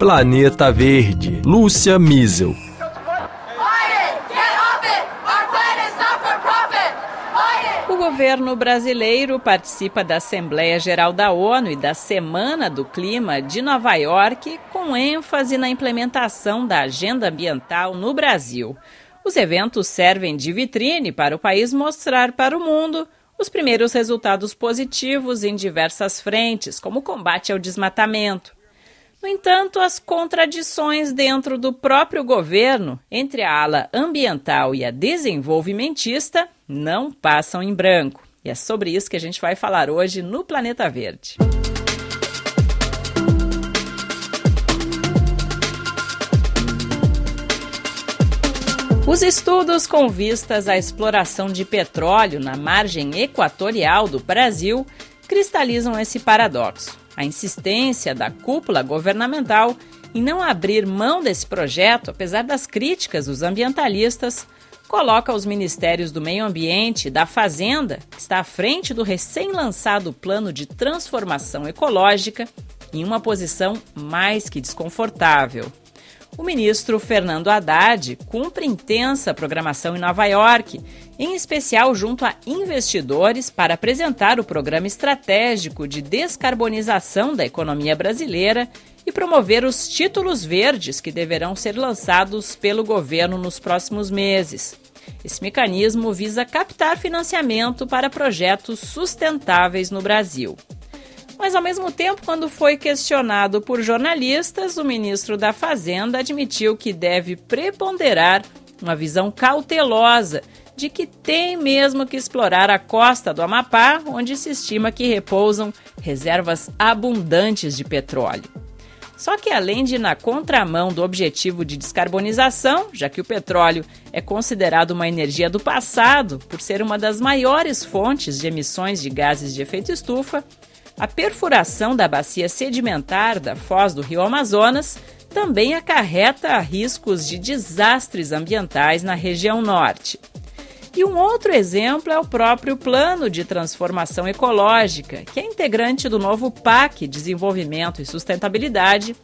Planeta Verde, Lúcia Miesel. O governo brasileiro participa da Assembleia Geral da ONU e da Semana do Clima de Nova York, com ênfase na implementação da agenda ambiental no Brasil. Os eventos servem de vitrine para o país mostrar para o mundo os primeiros resultados positivos em diversas frentes, como o combate ao desmatamento. No entanto, as contradições dentro do próprio governo, entre a ala ambiental e a desenvolvimentista, não passam em branco. E é sobre isso que a gente vai falar hoje no Planeta Verde. Os estudos com vistas à exploração de petróleo na margem equatorial do Brasil cristalizam esse paradoxo a insistência da cúpula governamental em não abrir mão desse projeto, apesar das críticas dos ambientalistas, coloca os ministérios do Meio Ambiente e da Fazenda, que está à frente do recém-lançado Plano de Transformação Ecológica, em uma posição mais que desconfortável. O ministro Fernando Haddad cumpre intensa programação em Nova York, em especial junto a investidores, para apresentar o programa estratégico de descarbonização da economia brasileira e promover os títulos verdes que deverão ser lançados pelo governo nos próximos meses. Esse mecanismo visa captar financiamento para projetos sustentáveis no Brasil. Mas, ao mesmo tempo, quando foi questionado por jornalistas, o ministro da Fazenda admitiu que deve preponderar uma visão cautelosa de que tem mesmo que explorar a costa do Amapá, onde se estima que repousam reservas abundantes de petróleo. Só que além de ir na contramão do objetivo de descarbonização, já que o petróleo é considerado uma energia do passado por ser uma das maiores fontes de emissões de gases de efeito estufa, a perfuração da bacia sedimentar da foz do rio Amazonas também acarreta riscos de desastres ambientais na região norte. E um outro exemplo é o próprio Plano de Transformação Ecológica, que é integrante do novo PAC Desenvolvimento e Sustentabilidade,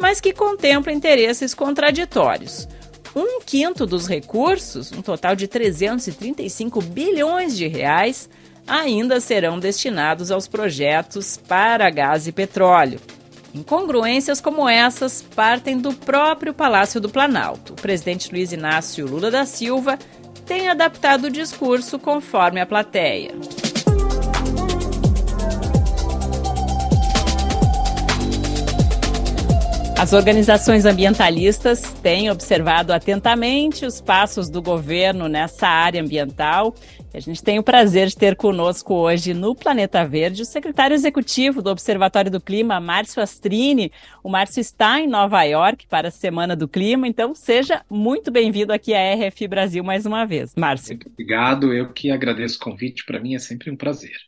mas que contempla interesses contraditórios. Um quinto dos recursos, um total de 335 bilhões de reais, ainda serão destinados aos projetos para gás e petróleo. Incongruências como essas partem do próprio Palácio do Planalto. O presidente Luiz Inácio Lula da Silva tem adaptado o discurso conforme a plateia. As organizações ambientalistas têm observado atentamente os passos do governo nessa área ambiental. A gente tem o prazer de ter conosco hoje no Planeta Verde o secretário executivo do Observatório do Clima, Márcio Astrini. O Márcio está em Nova York para a Semana do Clima, então seja muito bem-vindo aqui à RF Brasil mais uma vez. Márcio. Muito obrigado, eu que agradeço o convite, para mim é sempre um prazer.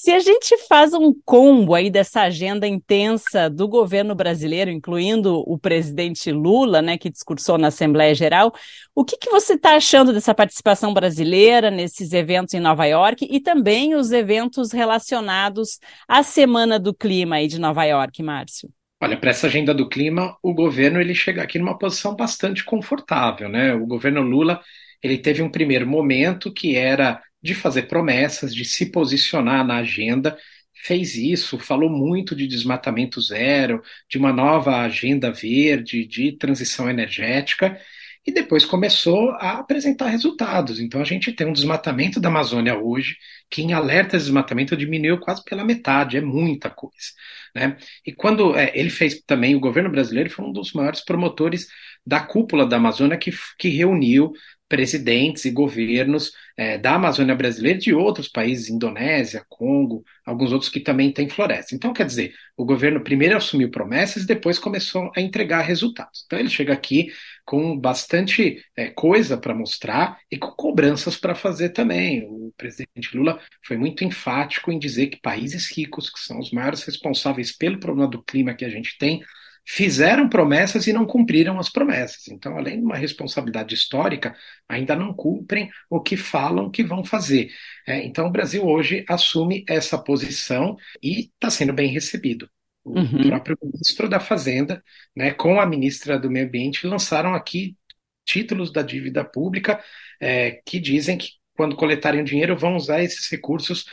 Se a gente faz um combo aí dessa agenda intensa do governo brasileiro, incluindo o presidente Lula, né, que discursou na Assembleia Geral, o que, que você está achando dessa participação brasileira nesses eventos em Nova York e também os eventos relacionados à Semana do Clima aí de Nova York, Márcio? Olha, para essa agenda do clima, o governo ele chega aqui numa posição bastante confortável, né? O governo Lula ele teve um primeiro momento que era de fazer promessas, de se posicionar na agenda, fez isso, falou muito de desmatamento zero, de uma nova agenda verde, de transição energética, e depois começou a apresentar resultados. Então a gente tem um desmatamento da Amazônia hoje, que em alerta de desmatamento diminuiu quase pela metade, é muita coisa. Né? E quando é, ele fez também, o governo brasileiro foi um dos maiores promotores da cúpula da Amazônia que, que reuniu presidentes e governos é, da Amazônia brasileira e de outros países, Indonésia, Congo, alguns outros que também têm floresta. Então, quer dizer, o governo primeiro assumiu promessas e depois começou a entregar resultados. Então, ele chega aqui com bastante é, coisa para mostrar e com cobranças para fazer também. O presidente Lula foi muito enfático em dizer que países ricos, que são os maiores responsáveis pelo problema do clima que a gente tem, fizeram promessas e não cumpriram as promessas. Então, além de uma responsabilidade histórica, ainda não cumprem o que falam que vão fazer. É, então, o Brasil hoje assume essa posição e está sendo bem recebido. O uhum. próprio ministro da Fazenda, né, com a ministra do Meio Ambiente, lançaram aqui títulos da dívida pública é, que dizem que quando coletarem o dinheiro vão usar esses recursos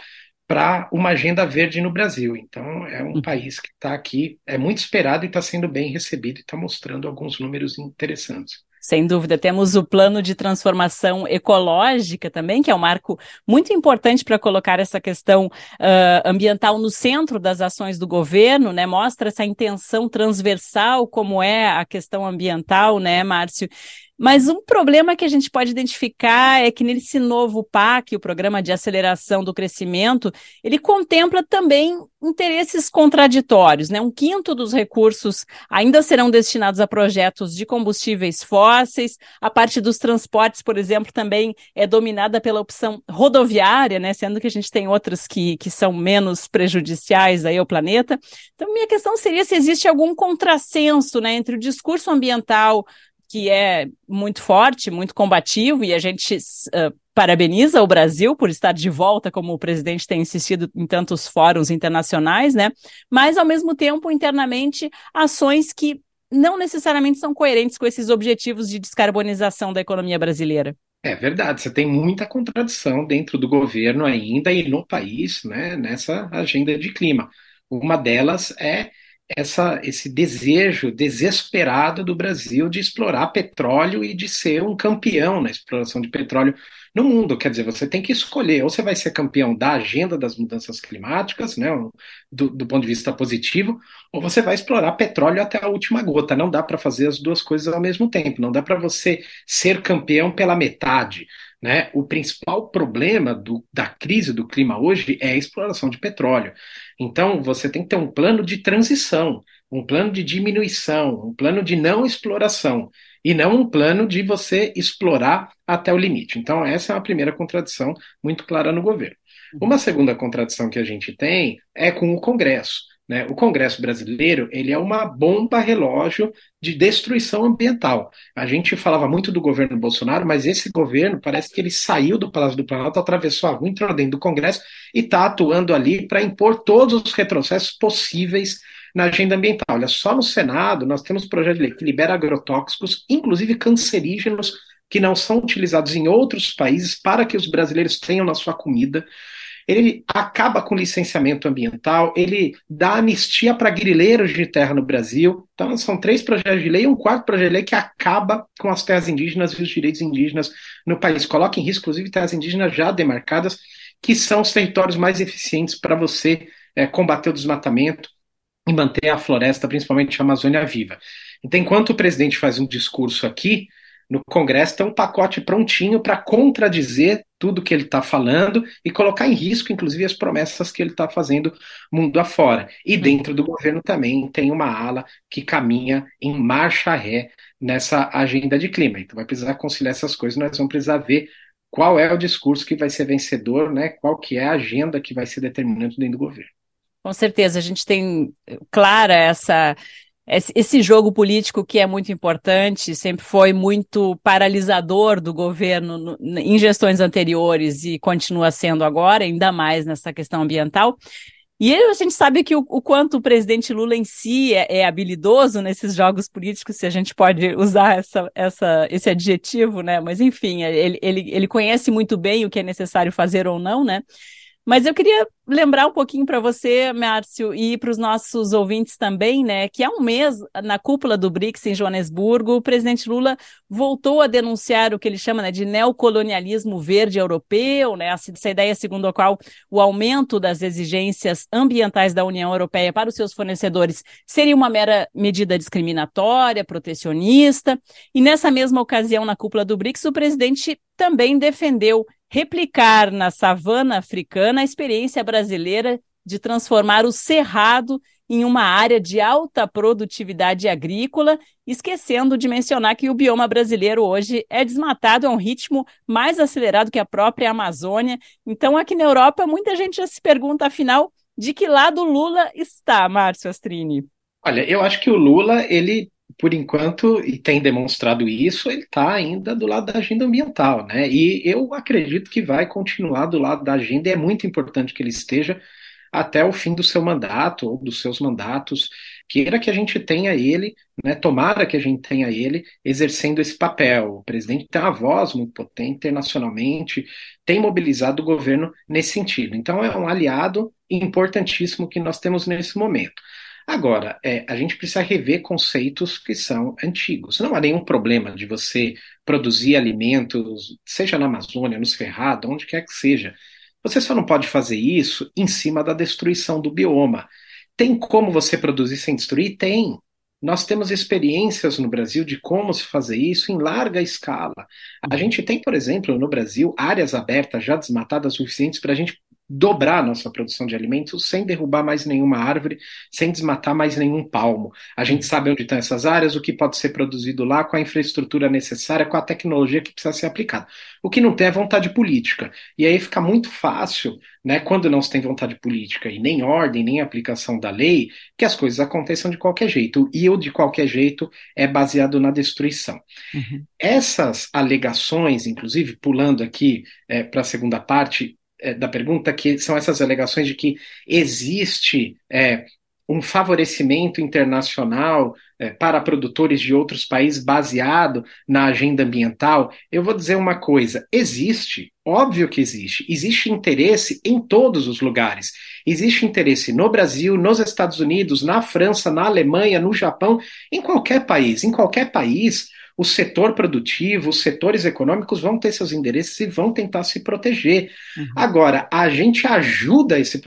para uma agenda verde no Brasil. Então, é um uhum. país que está aqui, é muito esperado e está sendo bem recebido e está mostrando alguns números interessantes. Sem dúvida, temos o plano de transformação ecológica também, que é um marco muito importante para colocar essa questão uh, ambiental no centro das ações do governo, né? Mostra essa intenção transversal, como é a questão ambiental, né, Márcio? Mas um problema que a gente pode identificar é que nesse novo PAC, o Programa de Aceleração do Crescimento, ele contempla também interesses contraditórios. Né? Um quinto dos recursos ainda serão destinados a projetos de combustíveis fósseis. A parte dos transportes, por exemplo, também é dominada pela opção rodoviária, né? sendo que a gente tem outras que, que são menos prejudiciais aí ao planeta. Então, minha questão seria se existe algum contrassenso né, entre o discurso ambiental que é muito forte, muito combativo, e a gente uh, parabeniza o Brasil por estar de volta, como o presidente tem insistido em tantos fóruns internacionais, né? Mas, ao mesmo tempo, internamente, ações que não necessariamente são coerentes com esses objetivos de descarbonização da economia brasileira. É verdade, você tem muita contradição dentro do governo ainda e no país, né, nessa agenda de clima. Uma delas é essa, esse desejo desesperado do Brasil de explorar petróleo e de ser um campeão na exploração de petróleo no mundo. Quer dizer, você tem que escolher, ou você vai ser campeão da agenda das mudanças climáticas, né, do, do ponto de vista positivo, ou você vai explorar petróleo até a última gota. Não dá para fazer as duas coisas ao mesmo tempo, não dá para você ser campeão pela metade. Né? O principal problema do, da crise do clima hoje é a exploração de petróleo. Então, você tem que ter um plano de transição, um plano de diminuição, um plano de não exploração, e não um plano de você explorar até o limite. Então, essa é uma primeira contradição muito clara no governo. Uma segunda contradição que a gente tem é com o Congresso. Né? O Congresso brasileiro ele é uma bomba relógio de destruição ambiental. A gente falava muito do governo Bolsonaro, mas esse governo parece que ele saiu do Palácio do Planalto, atravessou a rua, entrou dentro do Congresso e está atuando ali para impor todos os retrocessos possíveis na agenda ambiental. Olha, só no Senado nós temos projeto de lei que libera agrotóxicos, inclusive cancerígenos, que não são utilizados em outros países para que os brasileiros tenham na sua comida ele acaba com licenciamento ambiental, ele dá anistia para grileiros de terra no Brasil. Então, são três projetos de lei e um quarto projeto de lei que acaba com as terras indígenas e os direitos indígenas no país. Coloca em risco, inclusive, terras indígenas já demarcadas, que são os territórios mais eficientes para você é, combater o desmatamento e manter a floresta, principalmente a Amazônia, viva. Então, enquanto o presidente faz um discurso aqui, no Congresso tem um pacote prontinho para contradizer tudo que ele está falando e colocar em risco, inclusive, as promessas que ele está fazendo mundo afora. E dentro do governo também tem uma ala que caminha em marcha ré nessa agenda de clima. Então vai precisar conciliar essas coisas, nós vamos precisar ver qual é o discurso que vai ser vencedor, né? qual que é a agenda que vai ser determinante dentro do governo. Com certeza, a gente tem clara essa esse jogo político que é muito importante, sempre foi muito paralisador do governo em gestões anteriores e continua sendo agora, ainda mais nessa questão ambiental. E a gente sabe que o, o quanto o presidente Lula em si é, é, habilidoso nesses jogos políticos, se a gente pode usar essa, essa, esse adjetivo, né? Mas enfim, ele, ele, ele conhece muito bem o que é necessário fazer ou não, né? Mas eu queria lembrar um pouquinho para você, Márcio, e para os nossos ouvintes também, né, que há um mês, na cúpula do BRICS em Joanesburgo, o presidente Lula voltou a denunciar o que ele chama né, de neocolonialismo verde europeu, né, essa ideia segundo a qual o aumento das exigências ambientais da União Europeia para os seus fornecedores seria uma mera medida discriminatória, protecionista. E nessa mesma ocasião, na cúpula do BRICS, o presidente também defendeu replicar na savana africana a experiência brasileira de transformar o cerrado em uma área de alta produtividade agrícola, esquecendo de mencionar que o bioma brasileiro hoje é desmatado a um ritmo mais acelerado que a própria Amazônia. Então, aqui na Europa, muita gente já se pergunta, afinal, de que lado Lula está, Márcio Astrini? Olha, eu acho que o Lula, ele por enquanto, e tem demonstrado isso, ele está ainda do lado da agenda ambiental, né? E eu acredito que vai continuar do lado da agenda, e é muito importante que ele esteja, até o fim do seu mandato ou dos seus mandatos. Queira que a gente tenha ele, né, tomara que a gente tenha ele exercendo esse papel. O presidente tem uma voz muito potente internacionalmente, tem mobilizado o governo nesse sentido. Então, é um aliado importantíssimo que nós temos nesse momento. Agora, é, a gente precisa rever conceitos que são antigos. Não há nenhum problema de você produzir alimentos, seja na Amazônia, no Cerrado, onde quer que seja. Você só não pode fazer isso em cima da destruição do bioma. Tem como você produzir sem destruir? Tem. Nós temos experiências no Brasil de como se fazer isso em larga escala. A gente tem, por exemplo, no Brasil, áreas abertas já desmatadas suficientes para a gente dobrar a nossa produção de alimentos sem derrubar mais nenhuma árvore, sem desmatar mais nenhum palmo. A gente sabe onde estão essas áreas, o que pode ser produzido lá, com a infraestrutura necessária, com a tecnologia que precisa ser aplicada. O que não tem é vontade política. E aí fica muito fácil, né, quando não se tem vontade política e nem ordem, nem aplicação da lei, que as coisas aconteçam de qualquer jeito. E o de qualquer jeito é baseado na destruição. Uhum. Essas alegações, inclusive, pulando aqui é, para a segunda parte, da pergunta, que são essas alegações de que existe é, um favorecimento internacional é, para produtores de outros países baseado na agenda ambiental, eu vou dizer uma coisa: existe, óbvio que existe. Existe interesse em todos os lugares. Existe interesse no Brasil, nos Estados Unidos, na França, na Alemanha, no Japão, em qualquer país. Em qualquer país, o setor produtivo, os setores econômicos vão ter seus endereços e vão tentar se proteger. Uhum. Agora, a gente ajuda esse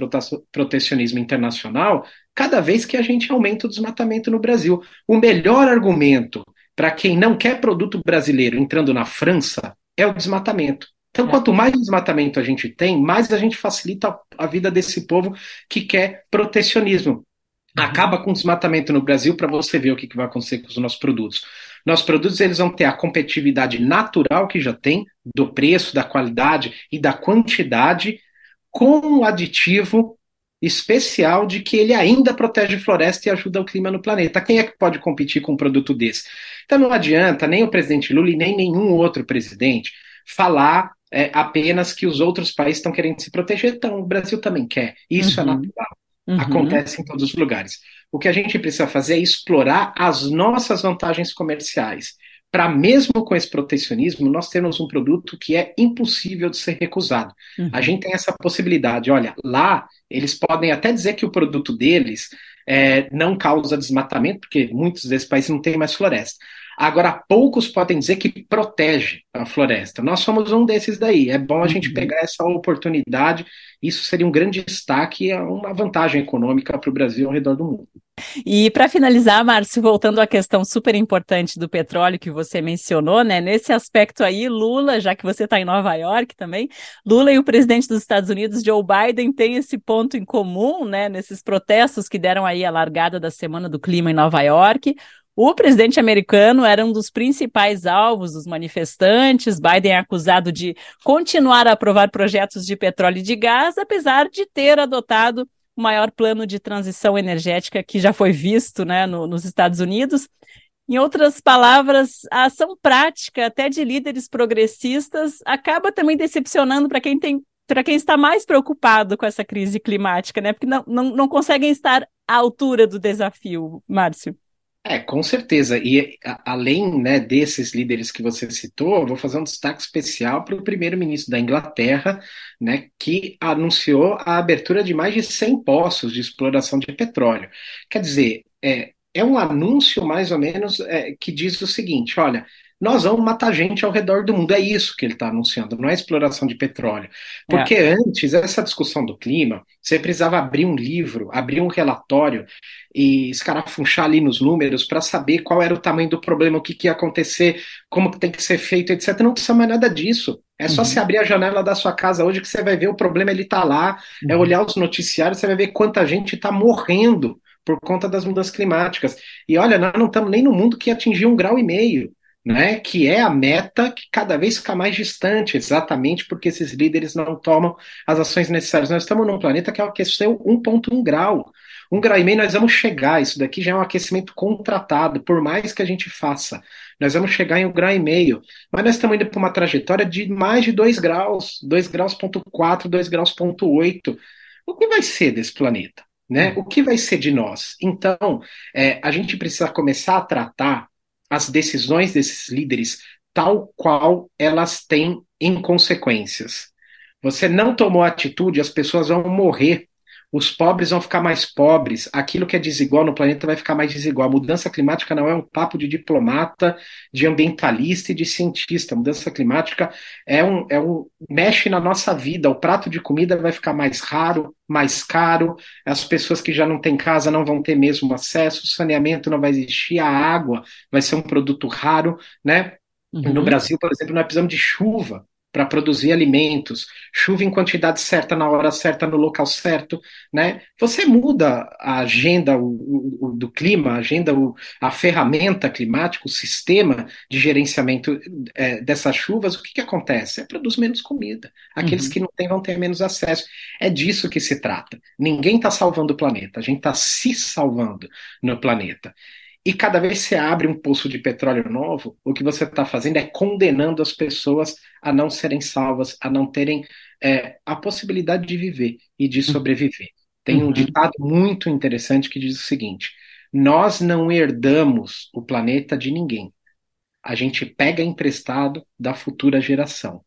protecionismo internacional cada vez que a gente aumenta o desmatamento no Brasil. O melhor argumento para quem não quer produto brasileiro entrando na França é o desmatamento. Então, é. quanto mais desmatamento a gente tem, mais a gente facilita a vida desse povo que quer protecionismo. Uhum. Acaba com o desmatamento no Brasil para você ver o que, que vai acontecer com os nossos produtos. Nossos produtos eles vão ter a competitividade natural que já tem, do preço, da qualidade e da quantidade, com um aditivo especial de que ele ainda protege floresta e ajuda o clima no planeta. Quem é que pode competir com um produto desse? Então não adianta nem o presidente Lula e nem nenhum outro presidente falar é, apenas que os outros países estão querendo se proteger. Então, o Brasil também quer. Isso é uhum. é natural. Uhum. Acontece em todos os lugares. O que a gente precisa fazer é explorar as nossas vantagens comerciais. Para mesmo com esse protecionismo, nós temos um produto que é impossível de ser recusado. Uhum. A gente tem essa possibilidade. Olha, lá eles podem até dizer que o produto deles é, não causa desmatamento, porque muitos desses países não têm mais floresta. Agora, poucos podem dizer que protege a floresta. Nós somos um desses daí. É bom a gente uhum. pegar essa oportunidade. Isso seria um grande destaque e uma vantagem econômica para o Brasil ao redor do mundo. E para finalizar, Márcio, voltando à questão super importante do petróleo que você mencionou, né? Nesse aspecto aí, Lula, já que você está em Nova York também, Lula e o presidente dos Estados Unidos, Joe Biden, têm esse ponto em comum, né? Nesses protestos que deram aí a largada da Semana do Clima em Nova York. O presidente americano era um dos principais alvos dos manifestantes. Biden é acusado de continuar a aprovar projetos de petróleo e de gás, apesar de ter adotado o maior plano de transição energética que já foi visto né, no, nos Estados Unidos. Em outras palavras, a ação prática até de líderes progressistas acaba também decepcionando para quem tem para quem está mais preocupado com essa crise climática, né? Porque não, não, não conseguem estar à altura do desafio, Márcio. É, com certeza. E a, além né, desses líderes que você citou, vou fazer um destaque especial para o primeiro-ministro da Inglaterra, né, que anunciou a abertura de mais de 100 poços de exploração de petróleo. Quer dizer, é, é um anúncio mais ou menos é, que diz o seguinte: olha, nós vamos matar gente ao redor do mundo. É isso que ele está anunciando, não é exploração de petróleo. Porque é. antes, essa discussão do clima, você precisava abrir um livro, abrir um relatório e escarafunchar ali nos números para saber qual era o tamanho do problema, o que, que ia acontecer, como que tem que ser feito, etc. Não precisa mais nada disso. É só uhum. se abrir a janela da sua casa hoje que você vai ver o problema, ele está lá. É uhum. É olhar os noticiários, você vai ver quanta gente está morrendo por conta das mudanças climáticas. E olha, nós não estamos nem no mundo que atingiu um grau e meio né, que é a meta que cada vez fica mais distante, exatamente porque esses líderes não tomam as ações necessárias. Nós estamos num planeta que aqueceu 1,1 grau. Um grau e meio nós vamos chegar, isso daqui já é um aquecimento contratado, por mais que a gente faça. Nós vamos chegar em um grau e meio. Mas nós estamos indo para uma trajetória de mais de 2 graus, 2 graus ponto 4, 2 graus ponto 8. o que vai ser desse planeta? Né? O que vai ser de nós? Então, é, a gente precisa começar a tratar as decisões desses líderes tal qual elas têm em consequências. Você não tomou atitude, as pessoas vão morrer os pobres vão ficar mais pobres, aquilo que é desigual no planeta vai ficar mais desigual. A mudança climática não é um papo de diplomata, de ambientalista e de cientista. A mudança climática é um, é um mexe na nossa vida. O prato de comida vai ficar mais raro, mais caro, as pessoas que já não têm casa não vão ter mesmo acesso, o saneamento não vai existir, a água vai ser um produto raro, né? Uhum. No Brasil, por exemplo, nós precisamos de chuva para produzir alimentos, chuva em quantidade certa, na hora certa, no local certo, né? Você muda a agenda o, o, do clima, a agenda, a ferramenta climática, o sistema de gerenciamento é, dessas chuvas, o que, que acontece? É produz menos comida. Aqueles uhum. que não têm vão ter menos acesso. É disso que se trata. Ninguém está salvando o planeta, a gente está se salvando no planeta. E cada vez que você abre um poço de petróleo novo, o que você está fazendo é condenando as pessoas a não serem salvas, a não terem é, a possibilidade de viver e de sobreviver. Tem um uhum. ditado muito interessante que diz o seguinte: nós não herdamos o planeta de ninguém. A gente pega emprestado da futura geração.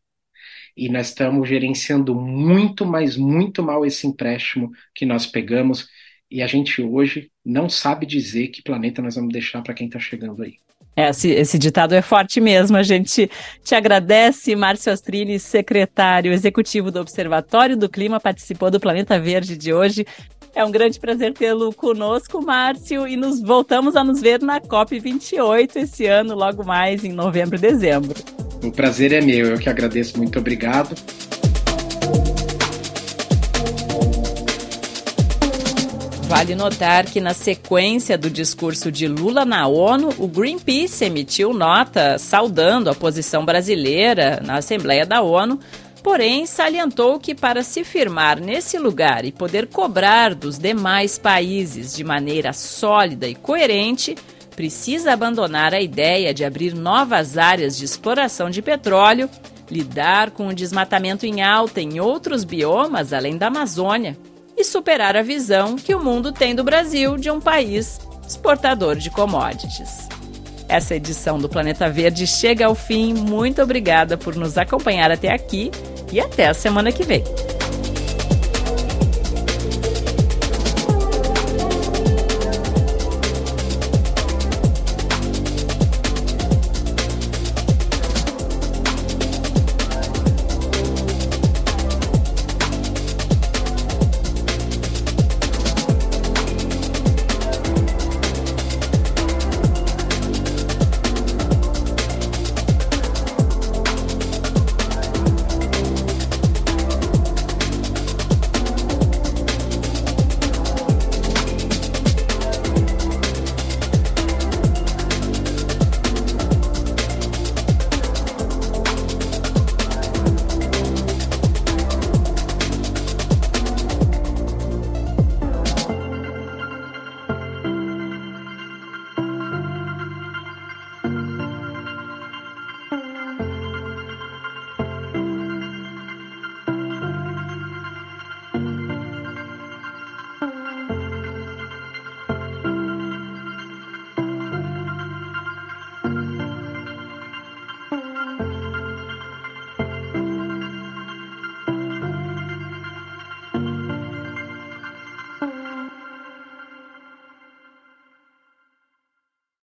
E nós estamos gerenciando muito, mas muito mal esse empréstimo que nós pegamos e a gente hoje não sabe dizer que planeta nós vamos deixar para quem está chegando aí. É, esse, esse, ditado é forte mesmo. A gente te agradece, Márcio Astrini, secretário executivo do Observatório do Clima, participou do Planeta Verde de hoje. É um grande prazer tê-lo conosco, Márcio, e nos voltamos a nos ver na COP28 esse ano, logo mais em novembro e dezembro. O prazer é meu, eu que agradeço, muito obrigado. Vale notar que, na sequência do discurso de Lula na ONU, o Greenpeace emitiu nota saudando a posição brasileira na Assembleia da ONU, porém salientou que, para se firmar nesse lugar e poder cobrar dos demais países de maneira sólida e coerente, precisa abandonar a ideia de abrir novas áreas de exploração de petróleo, lidar com o desmatamento em alta em outros biomas além da Amazônia e superar a visão que o mundo tem do Brasil de um país exportador de commodities. Essa edição do Planeta Verde chega ao fim. Muito obrigada por nos acompanhar até aqui e até a semana que vem.